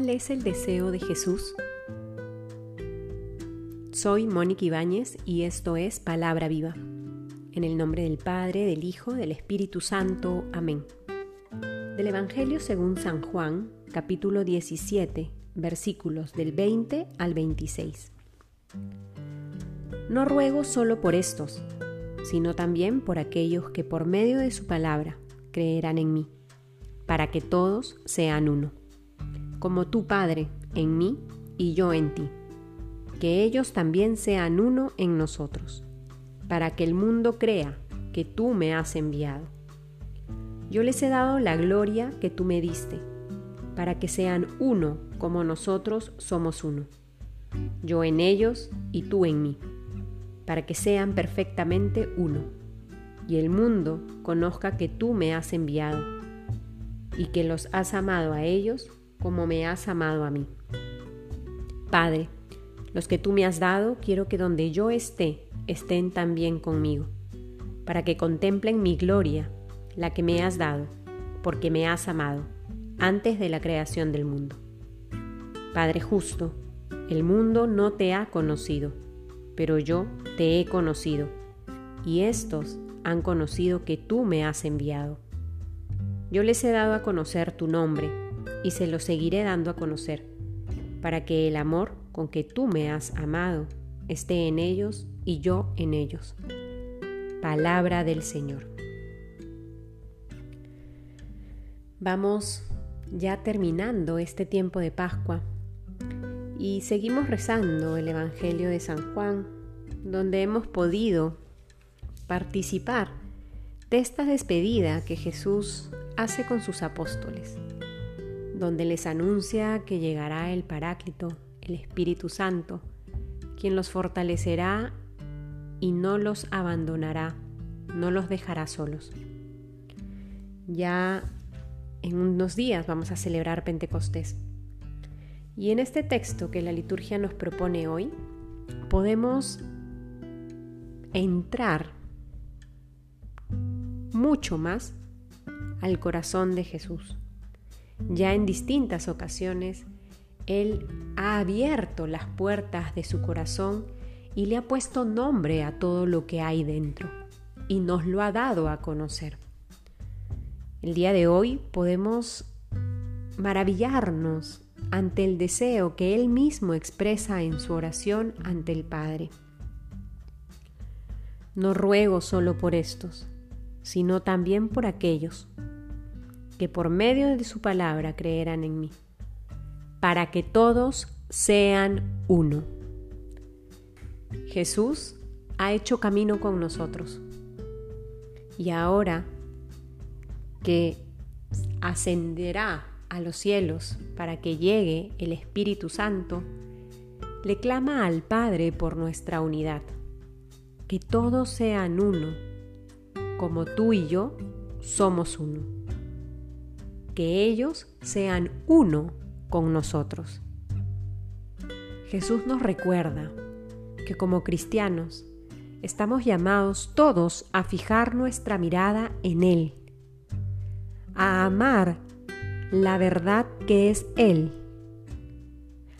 ¿Cuál es el deseo de Jesús? Soy Mónica Ibáñez y esto es Palabra Viva. En el nombre del Padre, del Hijo, del Espíritu Santo. Amén. Del Evangelio según San Juan, capítulo 17, versículos del 20 al 26. No ruego solo por estos, sino también por aquellos que por medio de su palabra creerán en mí, para que todos sean uno como tu Padre, en mí y yo en ti. Que ellos también sean uno en nosotros, para que el mundo crea que tú me has enviado. Yo les he dado la gloria que tú me diste, para que sean uno como nosotros somos uno. Yo en ellos y tú en mí, para que sean perfectamente uno, y el mundo conozca que tú me has enviado, y que los has amado a ellos como me has amado a mí. Padre, los que tú me has dado, quiero que donde yo esté, estén también conmigo, para que contemplen mi gloria, la que me has dado, porque me has amado, antes de la creación del mundo. Padre justo, el mundo no te ha conocido, pero yo te he conocido, y estos han conocido que tú me has enviado. Yo les he dado a conocer tu nombre, y se lo seguiré dando a conocer, para que el amor con que tú me has amado esté en ellos y yo en ellos. Palabra del Señor. Vamos ya terminando este tiempo de Pascua y seguimos rezando el Evangelio de San Juan, donde hemos podido participar de esta despedida que Jesús hace con sus apóstoles donde les anuncia que llegará el Paráclito, el Espíritu Santo, quien los fortalecerá y no los abandonará, no los dejará solos. Ya en unos días vamos a celebrar Pentecostés. Y en este texto que la liturgia nos propone hoy, podemos entrar mucho más al corazón de Jesús. Ya en distintas ocasiones, Él ha abierto las puertas de su corazón y le ha puesto nombre a todo lo que hay dentro y nos lo ha dado a conocer. El día de hoy podemos maravillarnos ante el deseo que Él mismo expresa en su oración ante el Padre. No ruego solo por estos, sino también por aquellos que por medio de su palabra creerán en mí, para que todos sean uno. Jesús ha hecho camino con nosotros y ahora que ascenderá a los cielos para que llegue el Espíritu Santo, le clama al Padre por nuestra unidad, que todos sean uno, como tú y yo somos uno que ellos sean uno con nosotros. Jesús nos recuerda que como cristianos estamos llamados todos a fijar nuestra mirada en Él, a amar la verdad que es Él,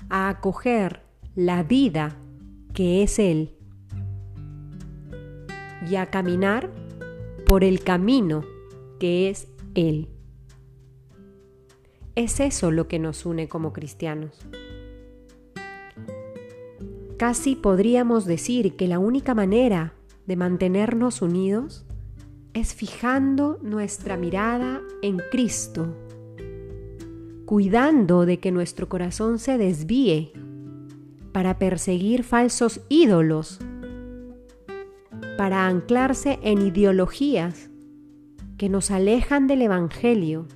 a acoger la vida que es Él y a caminar por el camino que es Él. Es eso lo que nos une como cristianos. Casi podríamos decir que la única manera de mantenernos unidos es fijando nuestra mirada en Cristo, cuidando de que nuestro corazón se desvíe para perseguir falsos ídolos, para anclarse en ideologías que nos alejan del Evangelio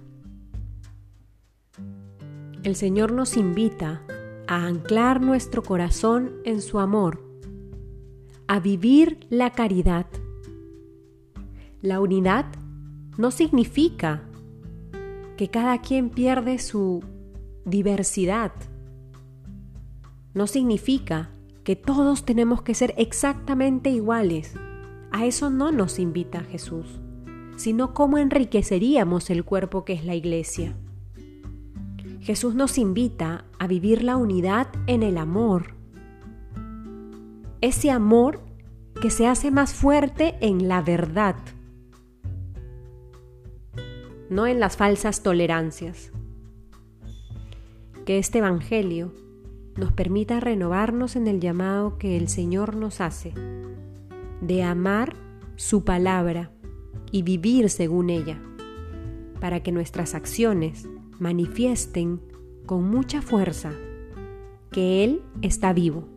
el Señor nos invita a anclar nuestro corazón en su amor, a vivir la caridad. La unidad no significa que cada quien pierde su diversidad. No significa que todos tenemos que ser exactamente iguales. A eso no nos invita Jesús, sino cómo enriqueceríamos el cuerpo que es la iglesia. Jesús nos invita a vivir la unidad en el amor. Ese amor que se hace más fuerte en la verdad, no en las falsas tolerancias. Que este Evangelio nos permita renovarnos en el llamado que el Señor nos hace, de amar su palabra y vivir según ella, para que nuestras acciones manifiesten con mucha fuerza que Él está vivo,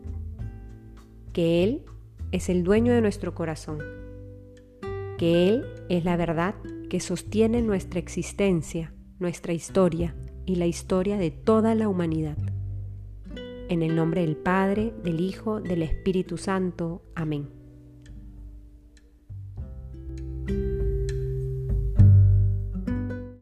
que Él es el dueño de nuestro corazón, que Él es la verdad que sostiene nuestra existencia, nuestra historia y la historia de toda la humanidad. En el nombre del Padre, del Hijo, del Espíritu Santo. Amén.